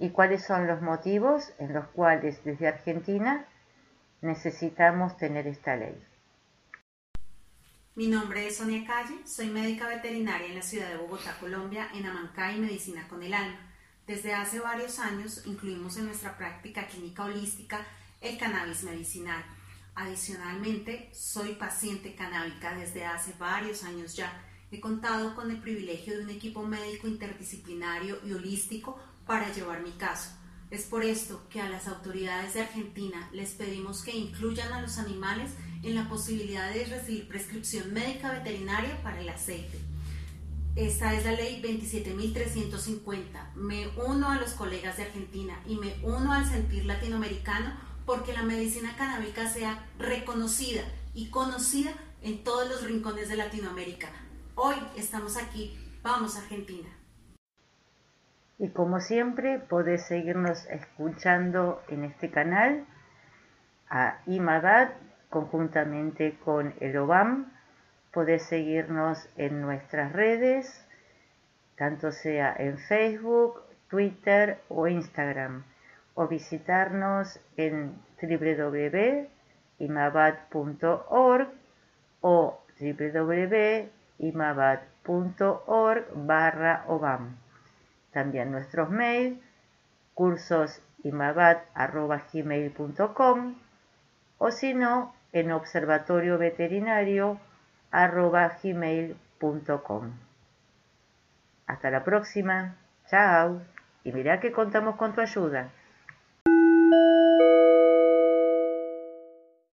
y cuáles son los motivos en los cuales desde Argentina necesitamos tener esta ley. Mi nombre es Sonia Calle, soy médica veterinaria en la ciudad de Bogotá, Colombia, en Amancay Medicina con el Alma. Desde hace varios años incluimos en nuestra práctica clínica holística el cannabis medicinal. Adicionalmente, soy paciente canábica desde hace varios años ya. He contado con el privilegio de un equipo médico interdisciplinario y holístico para llevar mi caso. Es por esto que a las autoridades de Argentina les pedimos que incluyan a los animales en la posibilidad de recibir prescripción médica veterinaria para el aceite. Esta es la ley 27.350. Me uno a los colegas de Argentina y me uno al sentir latinoamericano porque la medicina canábica sea reconocida y conocida en todos los rincones de Latinoamérica. Hoy estamos aquí, vamos Argentina. Y como siempre, podés seguirnos escuchando en este canal a IMADAD conjuntamente con el OBAM. Podés seguirnos en nuestras redes, tanto sea en Facebook, Twitter o Instagram, o visitarnos en www.imabad.org o www.imabad.org barra OBAM. También nuestros mails, cursosimabad.gmail.com o si no, en observatorioveterinario.gmail.com. Hasta la próxima. Chao. Y mirá que contamos con tu ayuda.